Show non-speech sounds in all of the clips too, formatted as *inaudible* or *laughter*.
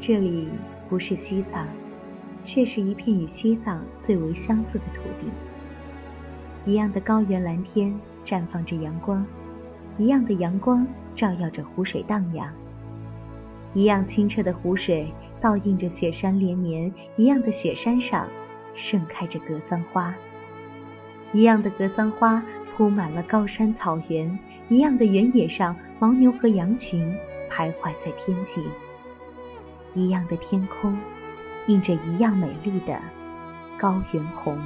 这里不是西藏，却是一片与西藏最为相似的土地。一样的高原蓝天绽放着阳光，一样的阳光照耀着湖水荡漾，一样清澈的湖水倒映着雪山连绵，一样的雪山上盛开着格桑花，一样的格桑花铺满了高山草原，一样的原野上牦牛和羊群徘徊在天际。一样的天空，映着一样美丽的高原红。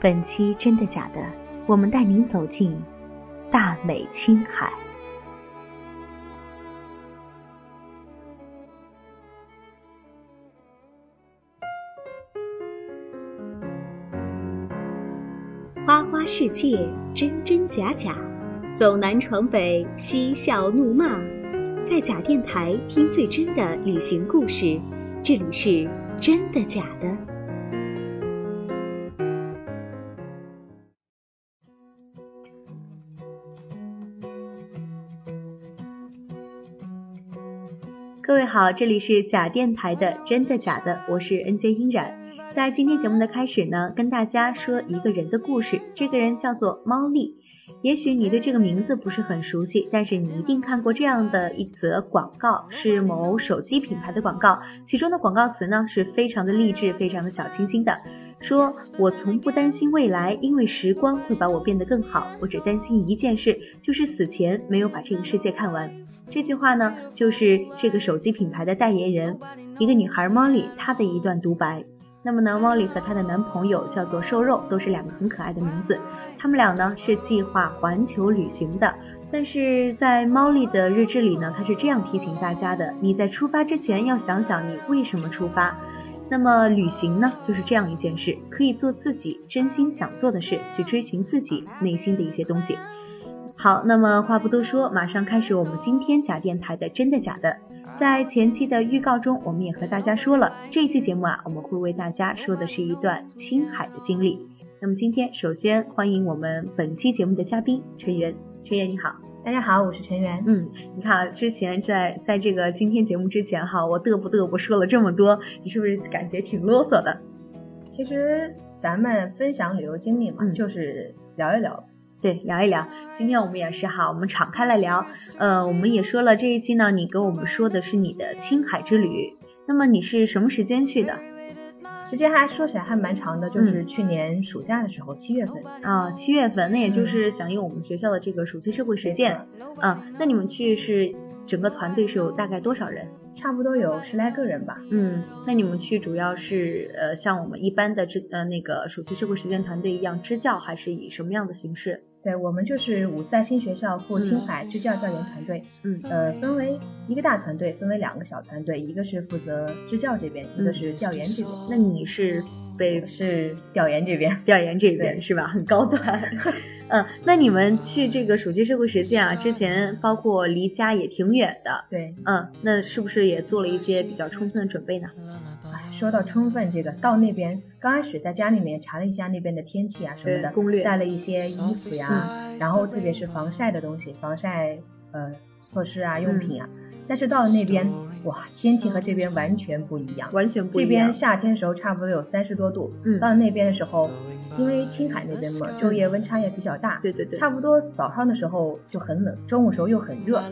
本期真的假的？我们带您走进大美青海。花花世界，真真假假，走南闯北，嬉笑怒骂。在假电台听最真的旅行故事，这里是真的假的。各位好，这里是假电台的真的假的，我是 N J 音染。在今天节目的开始呢，跟大家说一个人的故事，这个人叫做猫丽。也许你对这个名字不是很熟悉，但是你一定看过这样的一则广告，是某手机品牌的广告。其中的广告词呢是非常的励志，非常的小清新的，说我从不担心未来，因为时光会把我变得更好。我只担心一件事，就是死前没有把这个世界看完。这句话呢，就是这个手机品牌的代言人，一个女孩 Molly 她的一段独白。那么呢，Molly 和她的男朋友叫做瘦肉，都是两个很可爱的名字。他们俩呢是计划环球旅行的，但是在 Molly 的日志里呢，她是这样提醒大家的：你在出发之前要想想你为什么出发。那么旅行呢，就是这样一件事，可以做自己真心想做的事，去追寻自己内心的一些东西。好，那么话不多说，马上开始我们今天假电台的真的假的。在前期的预告中，我们也和大家说了，这一期节目啊，我们会为大家说的是一段青海的经历。那么今天首先欢迎我们本期节目的嘉宾陈源，陈源你好，大家好，我是陈源。嗯，你看之前在在这个今天节目之前哈，我嘚不嘚不说了这么多，你是不是感觉挺啰嗦的？其实咱们分享旅游经历嘛，就是聊一聊。对，聊一聊。今天我们也是哈，我们敞开来聊。呃，我们也说了这一期呢，你跟我们说的是你的青海之旅。那么你是什么时间去的？时间还说起来还蛮长的，就是去年暑假的时候，七月份啊，七月份，那也就是响应我们学校的这个暑期社会实践。嗯，那你们去是整个团队是有大概多少人？差不多有十来个人吧。嗯，那你们去主要是呃像我们一般的支呃那个暑期社会实践团队一样支教，还是以什么样的形式？对我们就是五在新学校赴青海支教教研团队，嗯，呃，分为一个大团队，分为两个小团队，一个是负责支教这边，一个是教研这边。那你是被是调研这边，调研这边是吧？很高端。*laughs* 嗯，那你们去这个暑期社会实践啊，之前包括离家也挺远的，对，嗯，那是不是也做了一些比较充分的准备呢？说到充分这个，到那边刚开始在家里面查了一下那边的天气啊什么的攻略，带了一些衣服呀，然后特别是防晒的东西，防晒呃措施啊用品啊。但是到了那边，哇，天气和这边完全不一样，完全不一样。这边夏天时候差不多有三十多度，嗯，到了那边的时候，因为青海那边嘛，昼夜温差也比较大，对对对，差不多早上的时候就很冷，中午时候又很热，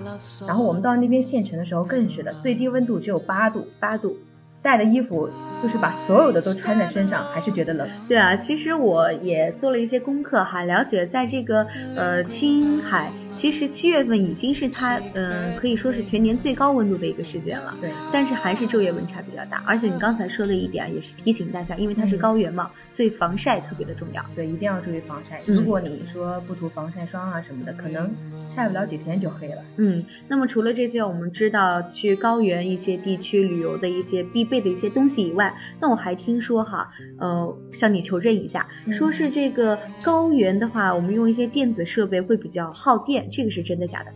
然后我们到那边县城的时候更是的，最低温度只有八度，八度。带的衣服就是把所有的都穿在身上，还是觉得冷。对啊，其实我也做了一些功课哈，了解在这个呃青海。其实七月份已经是它，嗯，可以说是全年最高温度的一个时间了。对，但是还是昼夜温差比较大。而且你刚才说的一点也是提醒大家，因为它是高原嘛，所以防晒特别的重要。对，一定要注意防晒。如果你说不涂防晒霜啊什么的，可能晒不了几天就黑了。嗯，那么除了这些，我们知道去高原一些地区旅游的一些必备的一些东西以外，那我还听说哈，呃，向你求证一下，说是这个高原的话，我们用一些电子设备会比较耗电。这个是真的假的？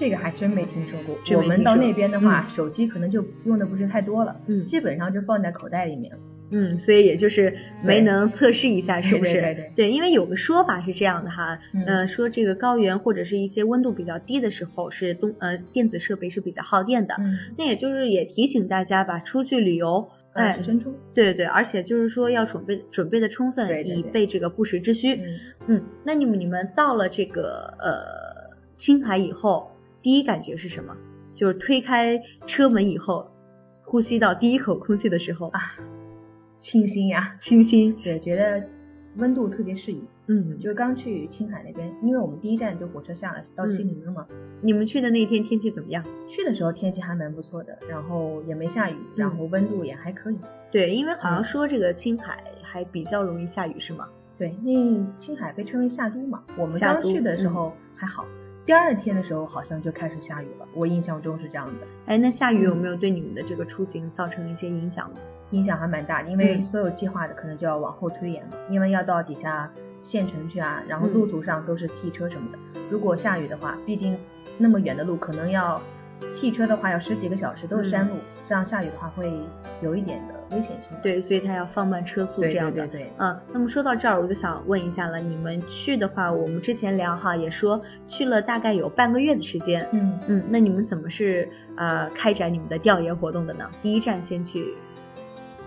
这个还真没听说过。我们到那边的话，手机可能就用的不是太多了，嗯，基本上就放在口袋里面。嗯，所以也就是没能测试一下，*laughs* 是不是？对对对对，因为有个说法是这样的哈，嗯，说这个高原或者是一些温度比较低的时候，是东呃电子设备是比较耗电的。嗯，那也就是也提醒大家吧，出去旅游，哎，珍珠。对对对，而且就是说要准备准备的充分，以备这个不时之需。嗯嗯，那你们你们到了这个呃青海以后，第一感觉是什么？就是推开车门以后，呼吸到第一口空气的时候啊，清新呀，清新。对，觉得温度特别适宜。嗯，就是刚去青海那边，因为我们第一站就火车下来到西宁了嘛。你们去的那天天气怎么样？去的时候天气还蛮不错的，然后也没下雨，然后温度也还可以。对，因为好像说这个青海还比较容易下雨，是吗？对，那青海被称为夏都嘛，我们刚去的时候还好。第二天的时候好像就开始下雨了，我印象中是这样的。哎，那下雨有没有对你们的这个出行造成一些影响呢？影响还蛮大，因为所有计划的可能就要往后推延了，因为要到底下县城去啊，然后路途上都是汽车什么的。如果下雨的话，毕竟那么远的路，可能要汽车的话要十几个小时，都是山路，这样下雨的话会有一点的危险性。对，所以他要放慢车速这样的。对对对。嗯，那么说到这儿，我就想问一下了，你们去的话，我们之前聊哈也说去了大概有半个月的时间。嗯嗯，那你们怎么是呃开展你们的调研活动的呢？第一站先去。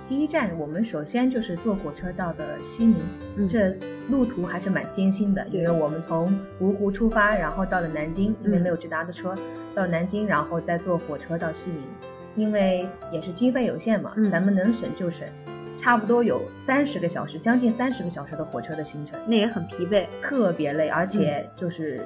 第一站，我们首先就是坐火车到的西宁，这路途还是蛮艰辛的，因为我们从芜湖出发，然后到了南京，因为没有直达的车，到南京，然后再坐火车到西宁，因为也是经费有限嘛，咱们能省就省，差不多有三十个小时，将近三十个小时的火车的行程，那也很疲惫，特别累，而且就是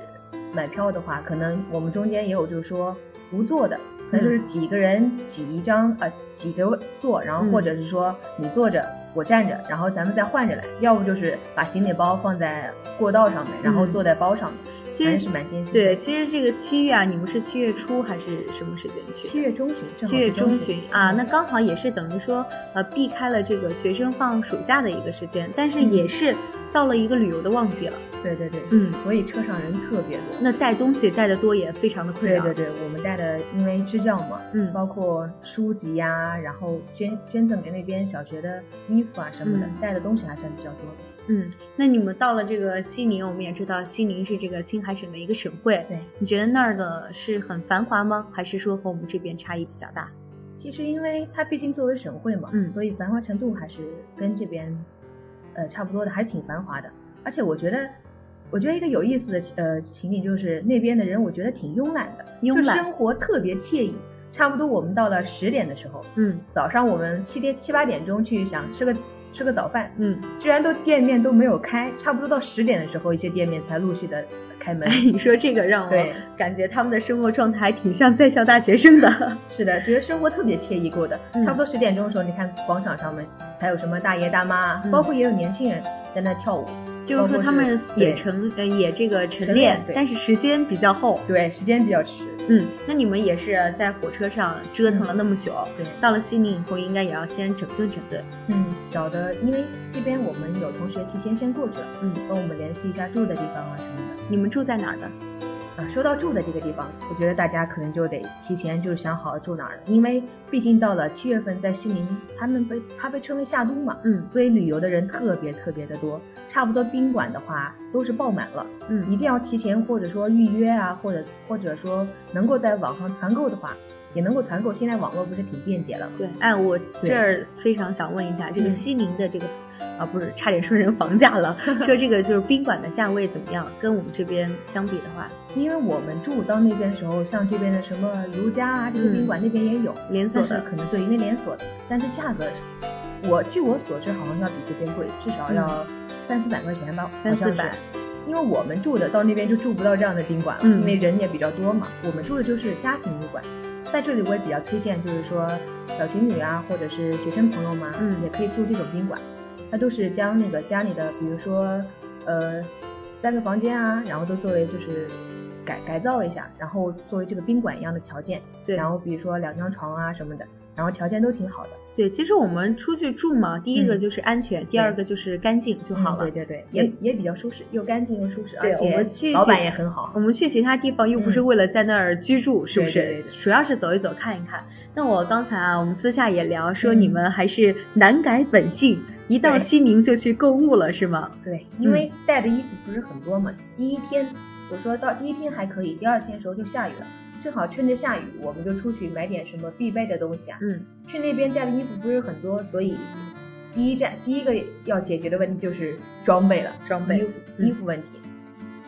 买票的话，可能我们中间也有就是说不坐的。那就是几个人挤一张呃几个座，然后或者是说你坐着我站着，然后咱们再换着来，要不就是把行李包放在过道上面，然后坐在包上面，其实是蛮艰辛。对，其实这个七月啊，你们是七月初还是什么时间去？七月中旬，七月中旬啊，那刚好也是等于说呃避开了这个学生放暑假的一个时间，但是也是到了一个旅游的旺季了。对对对，嗯，所以车上人特别多，那带东西带的多也非常的困难。对对对，我们带的因为支教嘛，嗯，包括书籍呀，然后捐捐赠给那边小学的衣服啊什么的，带的东西还算比较多的。嗯，那你们到了这个西宁，我们也知道西宁是这个青海省的一个省会，对，你觉得那儿的是很繁华吗？还是说和我们这边差异比较大？其实因为它毕竟作为省会嘛，嗯，所以繁华程度还是跟这边呃差不多的，还挺繁华的。而且我觉得。我觉得一个有意思的呃情景就是那边的人，我觉得挺慵懒的，慵懒，生活特别惬意。差不多我们到了十点的时候，嗯，早上我们七点七八点钟去想吃个吃个早饭，嗯，居然都店面都没有开，差不多到十点的时候，一些店面才陆续的开门。你说这个让我感觉他们的生活状态还挺像在校大学生的。*laughs* 是的，觉得生活特别惬意过的。差不多十点钟的时候，你看广场上面还有什么大爷大妈，包括也有年轻人在那跳舞。就是说他们也晨呃也这个晨练，但是时间比较厚，对，时间比较迟。嗯，那你们也是在火车上折腾了那么久，对，到了西宁以后应该也要先整顿整顿。嗯，找的，因为这边我们有同学提前先过去了，嗯，跟我们联系一下住的地方啊什么的。你们住在哪儿的？啊，说到住的这个地方，我觉得大家可能就得提前就想好住哪儿了，因为毕竟到了七月份，在西宁，他们被它被称为夏都嘛，嗯，所以旅游的人特别特别的多，差不多宾馆的话都是爆满了，嗯，一定要提前或者说预约啊，或者或者说能够在网上团购的话，也能够团购。现在网络不是挺便捷了吗？对，哎，我这儿非常想问一下，这个西宁的这个。啊，不是，差点说成房价了。*laughs* 说这个就是宾馆的价位怎么样？跟我们这边相比的话，因为我们住到那边的时候，像这边的什么如家啊，这些宾馆那边也有连锁的，可能对，因为连锁的，但是价格，我据我所知好像要比这边贵，至少要三四百块钱吧，三四百。因为我们住的到那边就住不到这样的宾馆了，因为人也比较多嘛。我们住的就是家庭旅馆，在这里我也比较推荐，就是说小情侣啊，或者是学生朋友嘛，嗯，也可以住这种宾馆。它都是将那个家里的，比如说，呃，三个房间啊，然后都作为就是改改造一下，然后作为这个宾馆一样的条件。对。然后比如说两张床啊什么的，然后条件都挺好的。对，其实我们出去住嘛，第一个就是安全，第二个就是干净就好了。对对对，也也比较舒适，又干净又舒适。对，我们去老板也很好。我们去其他地方又不是为了在那儿居住，是不是？对对对。主要是走一走看一看。那我刚才啊，我们私下也聊说你们还是难改本性，一到西宁就去购物了，是吗？对，因为带的衣服不是很多嘛。第一天我说到第一天还可以，第二天时候就下雨了，正好趁着下雨，我们就出去买点什么必备的东西啊。嗯。去那边带的衣服不是很多，所以第一站第一个要解决的问题就是装备了，装备衣服衣服问题。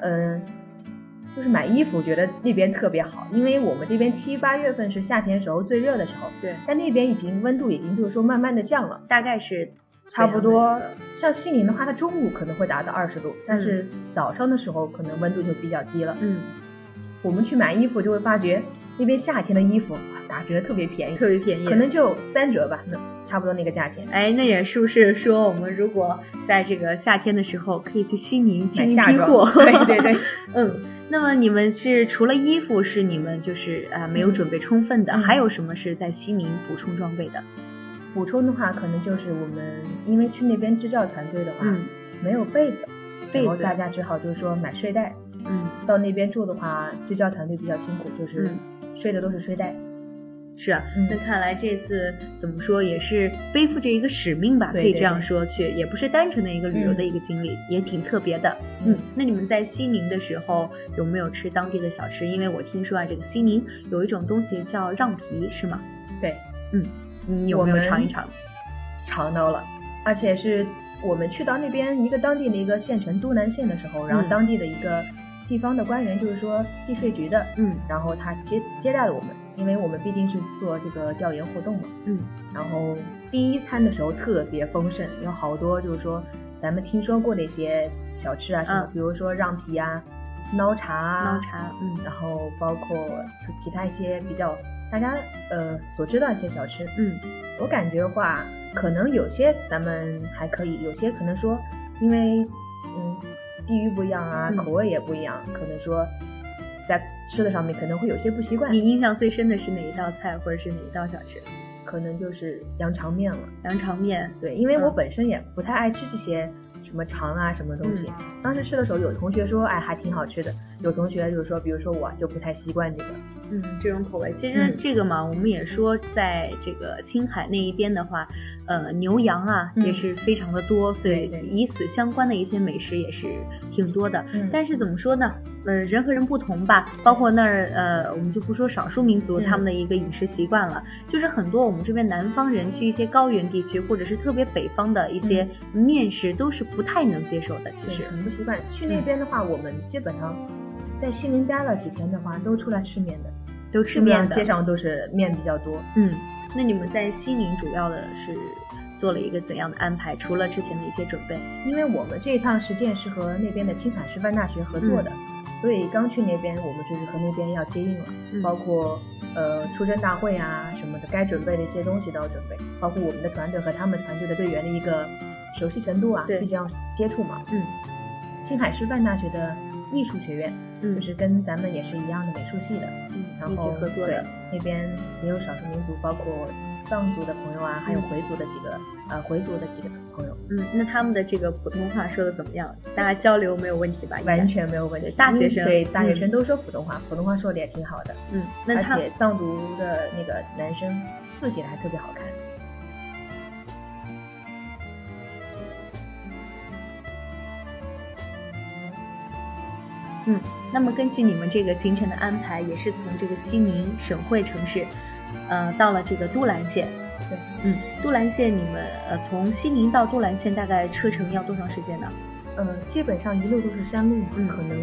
嗯。就是买衣服，觉得那边特别好，因为我们这边七八月份是夏天时候最热的时候，对，但那边已经温度已经就是说慢慢的降了，大概是差不多。像西宁的话，它中午可能会达到二十度，但是早上的时候可能温度就比较低了。嗯，我们去买衣服就会发觉那边夏天的衣服打折特别便宜，特别便宜，可能就三折吧，那差不多那个价钱。哎，那也是不是说我们如果在这个夏天的时候可以去西宁买夏装？对对 *laughs* 对，*laughs* 嗯。那么你们是除了衣服是你们就是呃没有准备充分的，还有什么是在西宁补充装备的？补充的话，可能就是我们因为去那边支教团队的话，没有被子，被子大家只好就是说买睡袋。嗯，到那边住的话，支教团队比较辛苦，就是睡的都是睡袋。是啊，那看来这次怎么说也是背负着一个使命吧，可以这样说去，也不是单纯的一个旅游的一个经历，也挺特别的。嗯，那你们在西宁的时候有没有吃当地的小吃？因为我听说啊，这个西宁有一种东西叫让皮，是吗？对，嗯，你有没有尝一尝？尝到了，而且是我们去到那边一个当地的一个县城都南县的时候，然后当地的一个地方的官员，就是说地税局的，嗯，然后他接接待了我们。因为我们毕竟是做这个调研活动嘛，嗯，然后第一餐的时候特别丰盛，有好多就是说咱们听说过的一些小吃啊，什么，比如说让皮啊、捞茶啊，捞茶，嗯，然后包括其他一些比较大家呃所知道一些小吃，嗯，我感觉的话，可能有些咱们还可以，有些可能说因为嗯地域不一样啊，口味也不一样，可能说。在吃的上面可能会有些不习惯。你印象最深的是哪一道菜，或者是哪一道小吃？可能就是羊肠面了。羊肠面，对，因为我本身也不太爱吃这些什么肠啊什么东西。当时吃的时候，有同学说，哎，还挺好吃的。有同学就是说，比如说我就不太习惯这个。嗯，这种口味。其实这个嘛，我们也说，在这个青海那一边的话。呃，牛羊啊也是非常的多，所以以此相关的一些美食也是挺多的。但是怎么说呢？呃，人和人不同吧，包括那儿呃，我们就不说少数民族他们的一个饮食习惯了，就是很多我们这边南方人去一些高原地区，或者是特别北方的一些面食，都是不太能接受的。其实很不习惯。去那边的话，我们基本上在西宁待了几天的话，都出来吃面的，都吃面的，街上都是面比较多。嗯。那你们在西宁主要的是做了一个怎样的安排？除了之前的一些准备，因为我们这一趟实践是和那边的青海师范大学合作的，所以刚去那边我们就是和那边要接应了，包括呃出征大会啊什么的，该准备的一些东西都要准备，包括我们的团队和他们团队的队员的一个熟悉程度啊，毕竟要接触嘛。嗯，青海师范大学的艺术学院，嗯，就是跟咱们也是一样的美术系的。然后合作的那边也有少数民族，包括藏族的朋友啊，还有回族的几个呃回族的几个朋友。嗯，那他们的这个普通话说的怎么样？大家交流没有问题吧？完全没有问题。大学生对大学生都说普通话，普通话说的也挺好的。嗯，那而且藏族的那个男生字写的还特别好看。嗯。那么根据你们这个行程的安排，也是从这个西宁省会城市，呃，到了这个都兰县。对，嗯，都兰县你们呃从西宁到都兰县大概车程要多长时间呢？呃，基本上一路都是山路，嗯，可能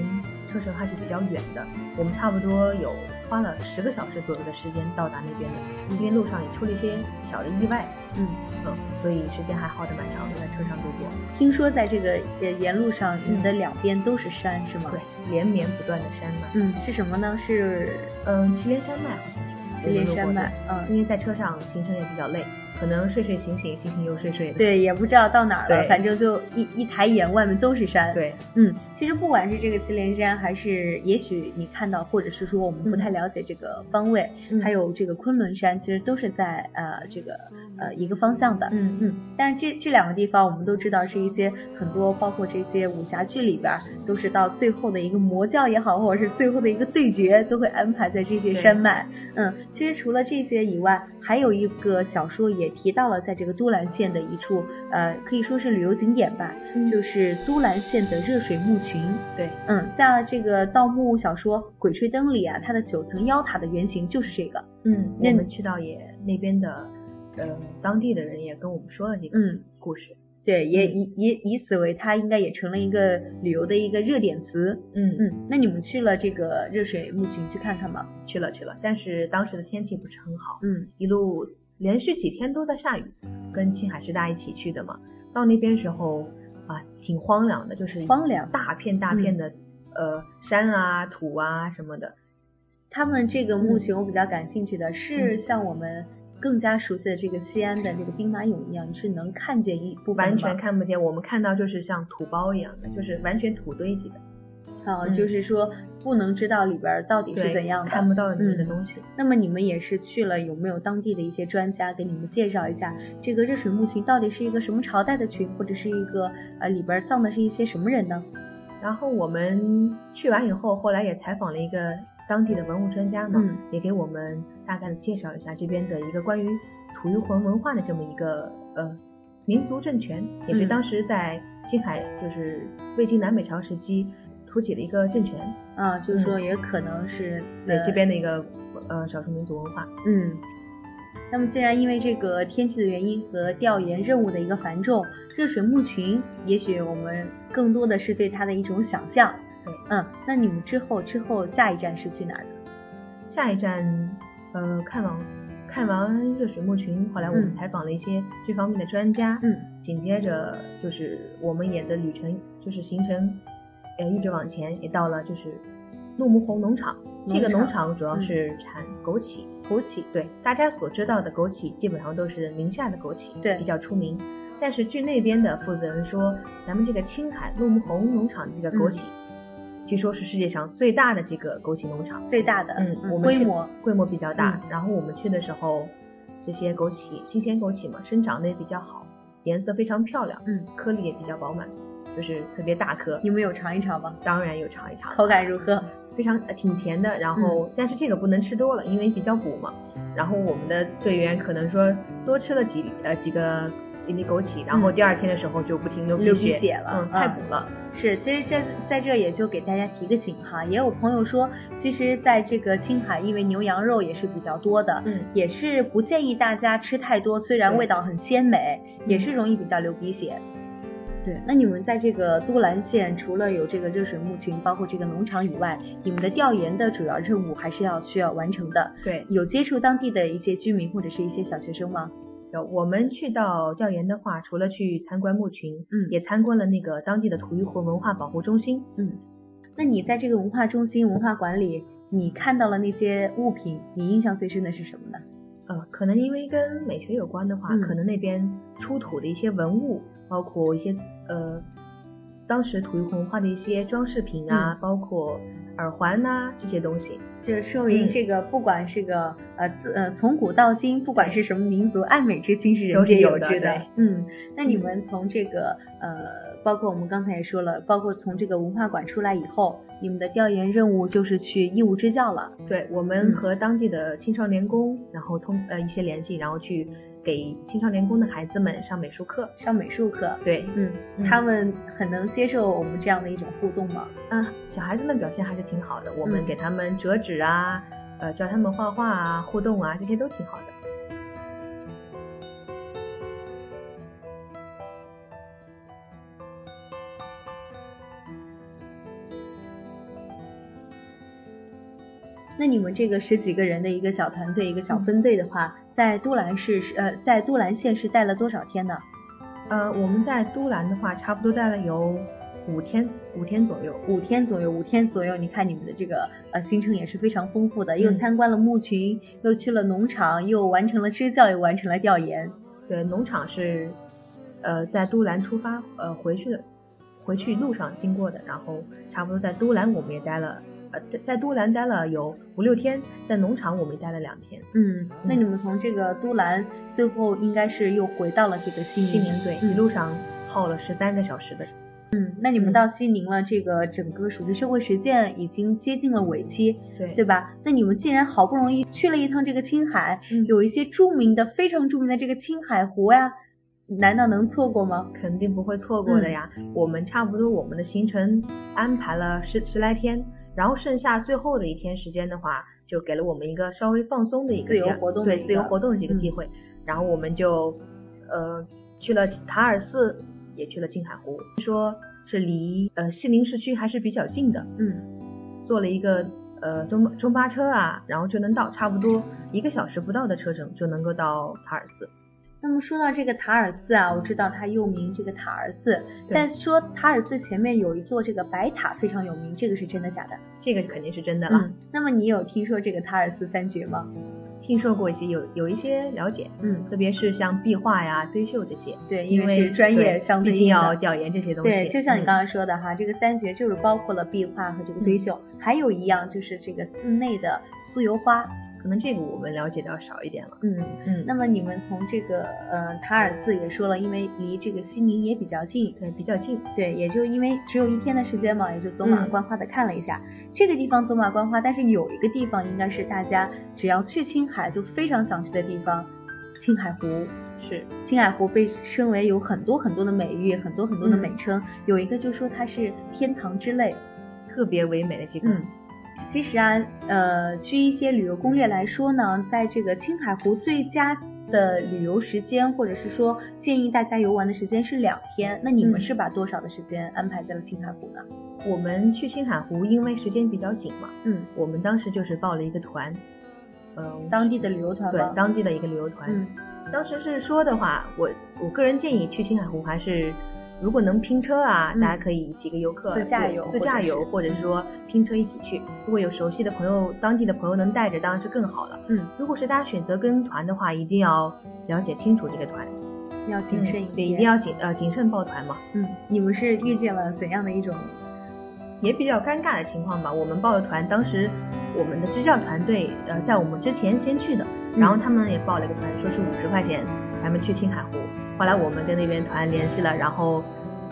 车程还是比较远的。我们差不多有花了十个小时左右的时间到达那边的，因为路上也出了一些小的意外。嗯嗯，所以时间还耗得蛮长的，在车上度过。听说在这个呃沿路上，你的两边都是山，是吗？对，连绵不断的山嘛。嗯，是什么呢？是嗯祁连山脉，祁连山脉。嗯，因为在车上行程也比较累，可能睡睡醒醒，醒醒又睡睡。对，也不知道到哪儿了，反正就一一抬眼，外面都是山。对，嗯，其实不管是这个祁连山，还是也许你看到，或者是说我们不太了解这个方位，还有这个昆仑山，其实都是在呃这个呃一个方向的。嗯嗯。但是这这两个地方，我们都知道是一些很多，包括这些武侠剧里边，都是到最后的一个魔教也好，或者是最后的一个对决，都会安排在这些山脉。嗯，其实除了这些以外，还有一个小说也提到了，在这个都兰县的一处，呃，可以说是旅游景点吧，就是都兰县的热水墓群。对，嗯，在这个盗墓小说《鬼吹灯》里啊，它的九层妖塔的原型就是这个。嗯，我们去到也那边的，呃，当地的人也跟我们说了这个故事。对，也以以以此为它应该也成了一个旅游的一个热点词。嗯嗯，那你们去了这个热水墓群去看看吗？去了去了，但是当时的天气不是很好。嗯，一路连续几天都在下雨，跟青海师大一起去的嘛。到那边时候啊，挺荒凉的，就是荒凉，大片大片的呃山啊土啊什么的。他们这个墓群我比较感兴趣的是像我们。更加熟悉的这个西安的这个兵马俑一样，你是能看见一部分完全看不见，我们看到就是像土包一样的，就是完全土堆积的。好，就是说不能知道里边到底是怎样的，看不到里面的东西。那么你们也是去了，有没有当地的一些专家给你们介绍一下这个热水墓群到底是一个什么朝代的群，或者是一个呃里边葬的是一些什么人呢？然后我们去完以后，后来也采访了一个。当地的文物专家嘛，也给我们大概的介绍一下这边的一个关于吐谷浑文化的这么一个呃民族政权，也是当时在青海就是魏晋南北朝时期突起的一个政权啊，就是说也可能是对这边的一个呃少数民族文化。嗯，那么既然因为这个天气的原因和调研任务的一个繁重，热水墓群，也许我们更多的是对它的一种想象。对，嗯，那你们之后之后下一站是去哪儿的？下一站，呃，看完看完热水墓群，后来我们采访了一些这方面的专家，嗯，紧接着就是我们也的旅程就是行程，呃，一直往前，也到了就是怒目红农场，这个农场主要是产枸杞，枸杞，对，大家所知道的枸杞基本上都是宁夏的枸杞，对，比较出名，但是据那边的负责人说，咱们这个青海怒木红农场的这个枸杞。据说是世界上最大的这个枸杞农场，最大的，嗯，我们规模规模比较大。然后我们去的时候，这些枸杞新鲜枸杞嘛，生长的也比较好，颜色非常漂亮，嗯，颗粒也比较饱满，就是特别大颗。你们有尝一尝吗？当然有尝一尝。口感如何？非常挺甜的。然后，但是这个不能吃多了，因为比较补嘛。然后我们的队员可能说多吃了几呃几个。一粒枸杞，然后第二天的时候就不停流鼻血了，嗯，太补了。是，其实这在这也就给大家提个醒哈，也有朋友说，其实在这个青海，因为牛羊肉也是比较多的，嗯，也是不建议大家吃太多，虽然味道很鲜美，也是容易比较流鼻血。对，那你们在这个都兰县，除了有这个热水牧群，包括这个农场以外，你们的调研的主要任务还是要需要完成的。对，有接触当地的一些居民或者是一些小学生吗？有，我们去到调研的话，除了去参观牧群，嗯，也参观了那个当地的吐谷浑文化保护中心，嗯。那你在这个文化中心、文化馆里，你看到了那些物品，你印象最深的是什么呢？呃，可能因为跟美学有关的话，可能那边出土的一些文物，包括一些呃，当时吐谷浑文化的一些装饰品啊，包括耳环呐这些东西。就说明这个不管是个呃呃从古到今，不管是什么民族，爱美之心是人皆有之的。嗯，那你们从这个呃，包括我们刚才也说了，包括从这个文化馆出来以后，你们的调研任务就是去义务支教了。对，我们和当地的青少年宫，然后通呃一些联系，然后去。给青少年宫的孩子们上美术课，上美术课，对，嗯，他们很能接受我们这样的一种互动吗？啊，小孩子们表现还是挺好的，我们给他们折纸啊，呃，教他们画画啊，互动啊，这些都挺好的。那你们这个十几个人的一个小团队，一个小分队的话，在都兰市是呃，在都兰县是待了多少天呢？呃，我们在都兰的话，差不多待了有五天，五天左右，五天左右，五天左右。你看你们的这个呃行程也是非常丰富的，又参观了牧群，又去了农场，又完成了支教，又完成了调研。对，农场是呃在都兰出发呃回去的，回去路上经过的，然后差不多在都兰我们也待了。呃，在在都兰待了有五六天，在农场我们待了两天。嗯，那你们从这个都兰最后应该是又回到了这个西宁，对，一路上耗了十三个小时的。嗯，那你们到西宁了，这个整个暑期社会实践已经接近了尾期，对对吧？那你们既然好不容易去了一趟这个青海，有一些著名的、非常著名的这个青海湖呀，难道能错过吗？肯定不会错过的呀。我们差不多我们的行程安排了十十来天。然后剩下最后的一天时间的话，就给了我们一个稍微放松的一个自由活动，对自由活动的这个机会。然后我们就呃去了塔尔寺，也去了青海湖，说是离呃西宁市区还是比较近的。嗯，坐了一个呃中中巴车啊，然后就能到，差不多一个小时不到的车程就能够到塔尔寺。那么说到这个塔尔寺啊，我知道它又名这个塔尔寺，但说塔尔寺前面有一座这个白塔非常有名，这个是真的假的？这个肯定是真的了。那么你有听说这个塔尔寺三绝吗？听说过一些，有有一些了解。嗯，特别是像壁画呀、堆绣这些。对，因为专业相对应要调研这些东西。对，就像你刚刚说的哈，这个三绝就是包括了壁画和这个堆绣，还有一样就是这个寺内的酥油花。可能这个我们了解的要少一点了。嗯嗯。那么你们从这个呃塔尔寺也说了，因为离这个西宁也比较近，对，比较近。对，也就因为只有一天的时间嘛，也就走马观花的看了一下这个地方走马观花。但是有一个地方应该是大家只要去青海就非常想去的地方，青海湖。是，青海湖被称为有很多很多的美誉，很多很多的美称。有一个就说它是天堂之泪，特别唯美的地方。其实啊，呃，据一些旅游攻略来说呢，在这个青海湖最佳的旅游时间，或者是说建议大家游玩的时间是两天。那你们是把多少的时间安排在了青海湖呢？我们去青海湖，因为时间比较紧嘛，嗯，我们当时就是报了一个团，嗯，当地的旅游团对，当地的一个旅游团。嗯，当时是说的话，我我个人建议去青海湖还是。如果能拼车啊，大家可以几个游客自驾游，自驾游，或者是说拼车一起去。如果有熟悉的朋友、当地的朋友能带着，当然是更好了。嗯，如果是大家选择跟团的话，一定要了解清楚这个团，要谨慎一点，一定要谨呃谨慎报团嘛。嗯，你们是遇见了怎样的一种也比较尴尬的情况吧？我们报的团，当时我们的支教团队呃在我们之前先去的，然后他们也报了个团，说是五十块钱，咱们去青海湖。后来我们跟那边团联系了，然后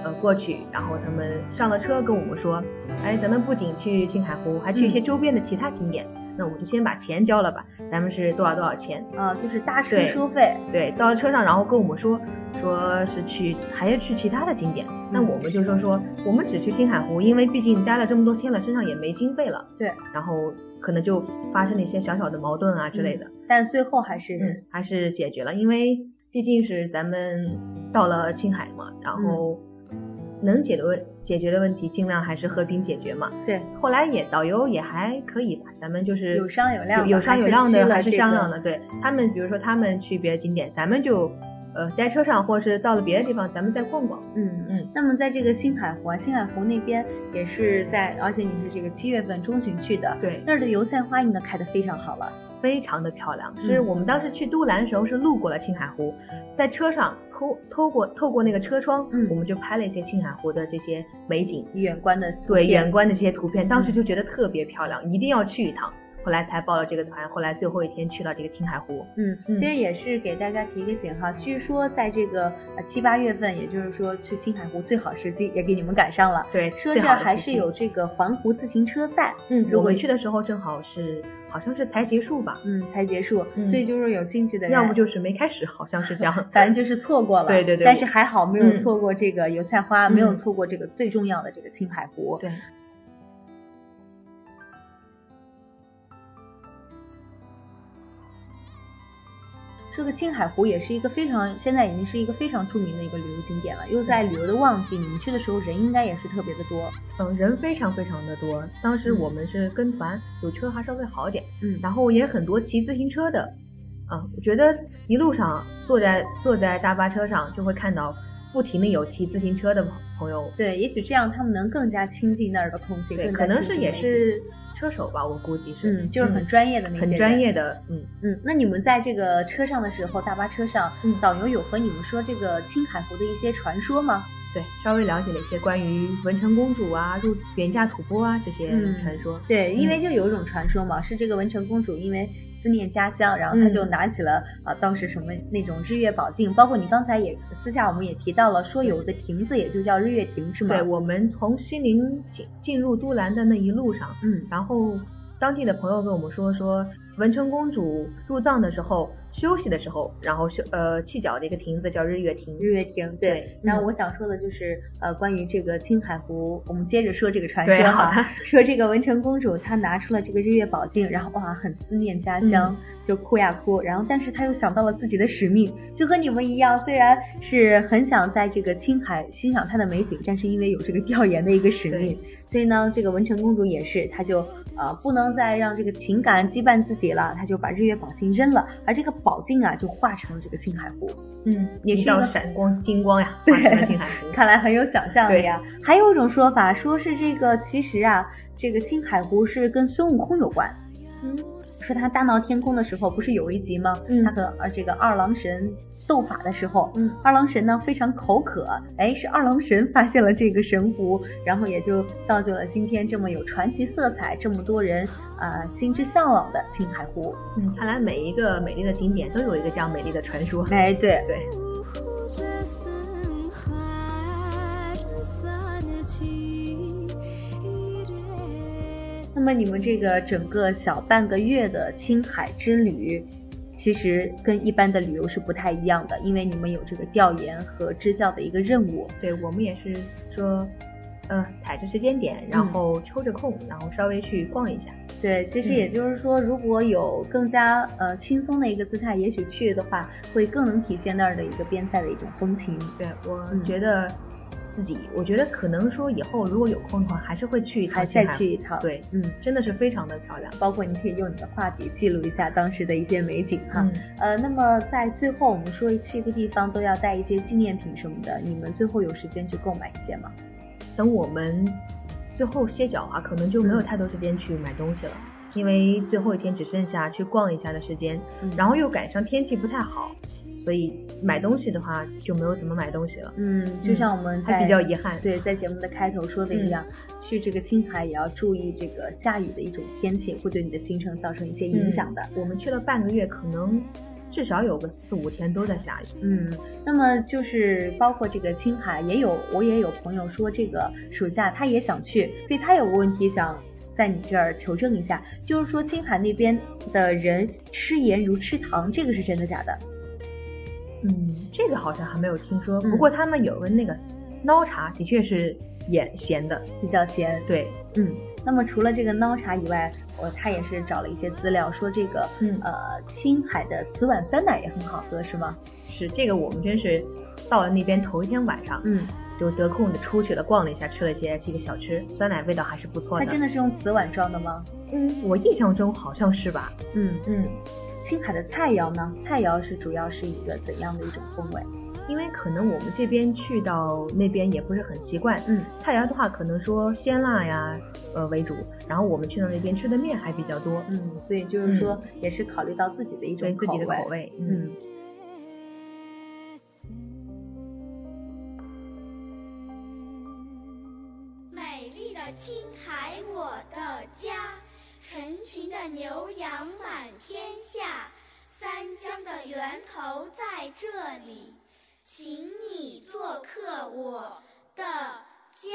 呃过去，然后他们上了车跟我们说，哎，咱们不仅去青海湖，还去一些周边的其他景点。那我们就先把钱交了吧，咱们是多少多少钱？啊，就是搭车收费。对，到了车上，然后跟我们说，说是去还要去其他的景点。那我们就说说，我们只去青海湖，因为毕竟待了这么多天了，身上也没经费了。对，然后可能就发生了一些小小的矛盾啊之类的。但最后还是还是解决了，因为。毕竟是咱们到了青海嘛，然后能解的问解决的问题，尽量还是和平解决嘛。对，后来也导游也还可以吧，咱们就是有商有量，有商有量的还是商量的。对他们，比如说他们去别的景点，咱们就呃在车上，或者是到了别的地方，咱们再逛逛。嗯嗯。那么在这个青海湖啊，青海湖那边也是在，而且你是这个七月份中旬去的，对，那儿的油菜花应该开的非常好了。非常的漂亮，是我们当时去都兰的时候是路过了青海湖，在车上透透过透过那个车窗，嗯，我们就拍了一些青海湖的这些美景，远观的对远观的这些图片，当时就觉得特别漂亮，一定要去一趟。后来才报了这个团，后来最后一天去了这个青海湖。嗯，其实也是给大家提个醒哈，据说在这个呃七八月份，也就是说去青海湖最好时机也给你们赶上了。对，说这还是有这个环湖自行车赛。嗯，我们去的时候正好是好像是才结束吧？嗯，才结束。所以就是有兴趣的人，要么就是没开始，好像是这样。*laughs* 反正就是错过了。对对对。但是还好没有错过这个油菜花，没有错过这个最重要的这个青海湖。对。这个青海湖也是一个非常，现在已经是一个非常著名的一个旅游景点了。又在旅游的旺季，你们去的时候人应该也是特别的多。嗯，人非常非常的多。当时我们是跟团，有车还稍微好点。嗯，然后也很多骑自行车的。啊，我觉得一路上坐在坐在大巴车上，就会看到不停的有骑自行车的朋友。对，也许这样他们能更加亲近那儿的空气。对，可能是也是车手吧，我估计是。嗯，就是很专业的那很专业的。嗯嗯，那你们在这个车上的时候，大巴车上，导游有和你们说这个青海湖的一些传说吗？对，稍微了解了一些关于文成公主啊、入廉价吐蕃啊这些传说。对，因为就有一种传说嘛，是这个文成公主因为。思念家乡，然后他就拿起了啊，当时什么那种日月宝镜，包括你刚才也私下我们也提到了，说有个亭子也就叫日月亭，是吗？对，我们从西宁进进入都兰的那一路上，嗯，然后当地的朋友跟我们说，说文成公主入藏的时候。休息的时候，然后休呃去角的一个亭子叫日月亭。日月亭，对。然后我想说的就是呃关于这个青海湖，我们接着说这个传说哈。*laughs* 说这个文成公主她拿出了这个日月宝镜，然后哇很思念家乡，就哭呀哭。然后但是她又想到了自己的使命，就和你们一样，虽然是很想在这个青海欣赏它的美景，但是因为有这个调研的一个使命，所以呢这个文成公主也是，她就呃不能再让这个情感羁绊自己了，她就把日月宝镜扔了，而这个。宝镜啊，就化成了这个青海湖，嗯，也是一道闪光金光呀，对，青海湖，*laughs* 看来很有想象力呀。还有一种说法，说是这个其实啊，这个青海湖是跟孙悟空有关，嗯。说他大闹天宫的时候，不是有一集吗？嗯，他和呃这个二郎神斗法的时候，嗯，二郎神呢非常口渴，哎，是二郎神发现了这个神湖，然后也就造就了今天这么有传奇色彩、这么多人啊心之向往的青海湖。嗯，看来每一个美丽的景点都有一个这样美丽的传说。哎，对对。那么你们这个整个小半个月的青海之旅，其实跟一般的旅游是不太一样的，因为你们有这个调研和支教的一个任务。对我们也是说，呃，踩着时间点，然后抽着空，然后稍微去逛一下。对，其实也就是说，如果有更加呃轻松的一个姿态，也许去的话，会更能体现那儿的一个边塞的一种风情。对我觉得。自己，我觉得可能说以后如果有空的话，还是会去一趟，再去一趟。对，嗯，真的是非常的漂亮。包括你可以用你的画笔记录一下当时的一些美景哈。呃，那么在最后我们说去一个地方都要带一些纪念品什么的，你们最后有时间去购买一些吗？等我们最后歇脚啊，可能就没有太多时间去买东西了。因为最后一天只剩下去逛一下的时间，然后又赶上天气不太好，所以买东西的话就没有怎么买东西了。嗯，就像我们还比较遗憾。对，在节目的开头说的一样，去这个青海也要注意这个下雨的一种天气，会对你的行程造成一些影响的。我们去了半个月，可能至少有个四五天都在下雨。嗯，那么就是包括这个青海，也有我也有朋友说这个暑假他也想去，所以他有个问题想。在你这儿求证一下，就是说青海那边的人吃盐如吃糖，这个是真的假的？嗯，这个好像还没有听说。不过他们有个那个孬茶，的确是盐咸的，比较咸。对，嗯。那么除了这个孬茶以外，我他也是找了一些资料，说这个呃青海的瓷碗酸奶也很好喝，是吗？是这个，我们真是到了那边头一天晚上，嗯。就得空的出去了，逛了一下，吃了一些这个小吃，酸奶味道还是不错的。它真的是用瓷碗装的吗？嗯，我印象中好像是吧。嗯嗯。青海的菜肴呢？菜肴是主要是一个怎样的一种风味？因为可能我们这边去到那边也不是很习惯。嗯。菜肴的话，可能说鲜辣呀，呃为主。然后我们去到那边吃的面还比较多。嗯，所以就是说也是考虑到自己的一种自己的口味。嗯。青海，我的家，成群的牛羊满天下，三江的源头在这里，请你做客我的家。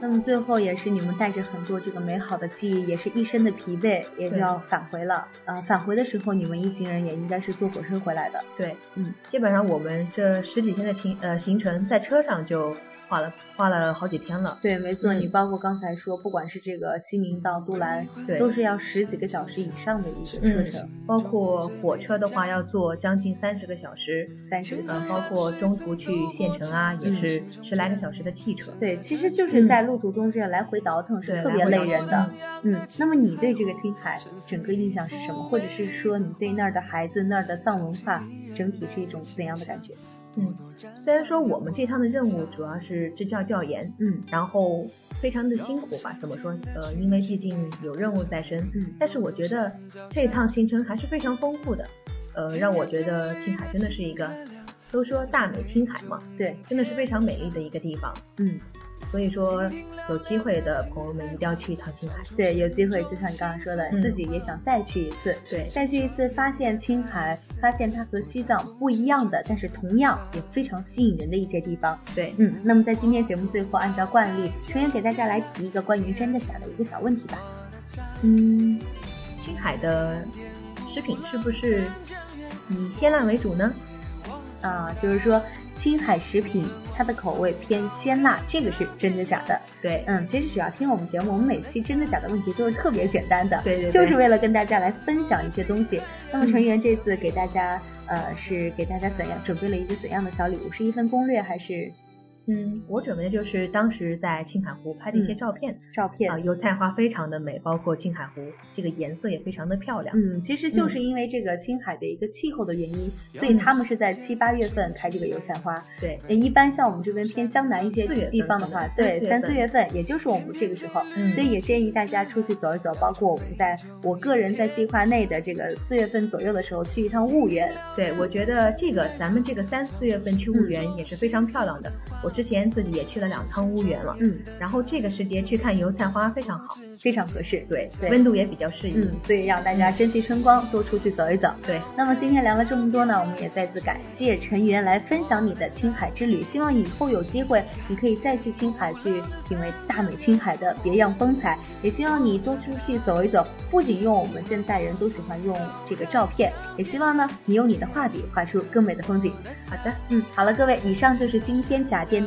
那么最后也是你们带着很多这个美好的记忆，也是一身的疲惫，也是要返回了。呃，返回的时候，你们一行人也应该是坐火车回来的。对，嗯，基本上我们这十几天的行呃行程，在车上就。花了画了好几天了，对，没错，你包括刚才说，不管是这个西宁到都兰，对，都是要十几个小时以上的一个车程，包括火车的话要坐将近三十个小时，三十，嗯，包括中途去县城啊，也是十来个小时的汽车，对，其实就是在路途中这样来回倒腾是特别累人的，嗯，那么你对这个青海整个印象是什么？或者是说你对那儿的孩子、那儿的藏文化整体是一种怎样的感觉？嗯，虽然说我们这趟的任务主要是支教调研，嗯，然后非常的辛苦吧？怎么说？呃，因为毕竟有任务在身，嗯，但是我觉得这趟行程还是非常丰富的，呃，让我觉得青海真的是一个，都说大美青海嘛，对，真的是非常美丽的一个地方，嗯。所以说，有机会的朋友们一定要去一趟青海。对，有机会就像你刚刚说的，自己也想再去一次。对，再去一次，发现青海，发现它和西藏不一样的，但是同样也非常吸引人的一些地方。对，嗯。那么在今天节目最后，按照惯例，成员给大家来提一个关于真的假的一个小问题吧。嗯，青海的食品是不是以鲜烂为主呢？啊，就是说。青海食品，它的口味偏鲜辣，这个是真的假的？对，嗯，其实只要听我们节目，我们每期真的假的问题都是特别简单的，对对，就是为了跟大家来分享一些东西。那么成员这次给大家，呃，是给大家怎样准备了一个怎样的小礼物？是一份攻略还是？嗯，我准备的就是当时在青海湖拍的一些照片，照片啊，油菜花非常的美，包括青海湖这个颜色也非常的漂亮。嗯，其实就是因为这个青海的一个气候的原因，所以他们是在七八月份开这个油菜花。对，一般像我们这边偏江南一些地方的话，对，三四月份，也就是我们这个时候，所以也建议大家出去走一走，包括我们在我个人在计划内的这个四月份左右的时候去一趟婺源。对，我觉得这个咱们这个三四月份去婺源也是非常漂亮的。我之前自己也去了两趟婺源了，嗯，然后这个时节去看油菜花非常好，非常合适，对，对，温度也比较适宜，嗯，所以让大家珍惜春光，多出去走一走。对，那么今天聊了这么多呢，我们也再次感谢陈源来分享你的青海之旅，希望以后有机会你可以再去青海去品味大美青海的别样风采，也希望你多出去走一走，不仅用我们现代人都喜欢用这个照片，也希望呢你用你的画笔画出更美的风景。好的，嗯，好了，各位，以上就是今天假电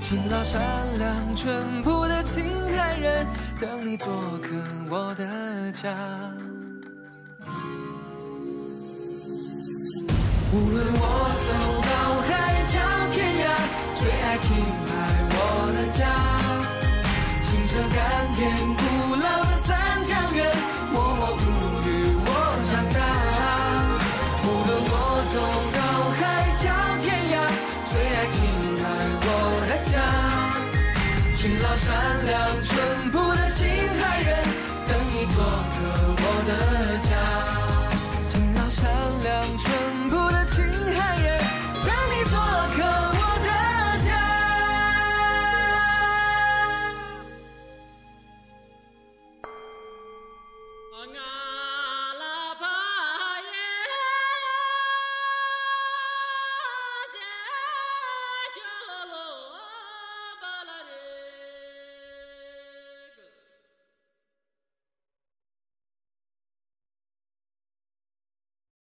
勤劳善良淳朴的青海人，等你做客我的家。无论我走到海角天涯，最爱青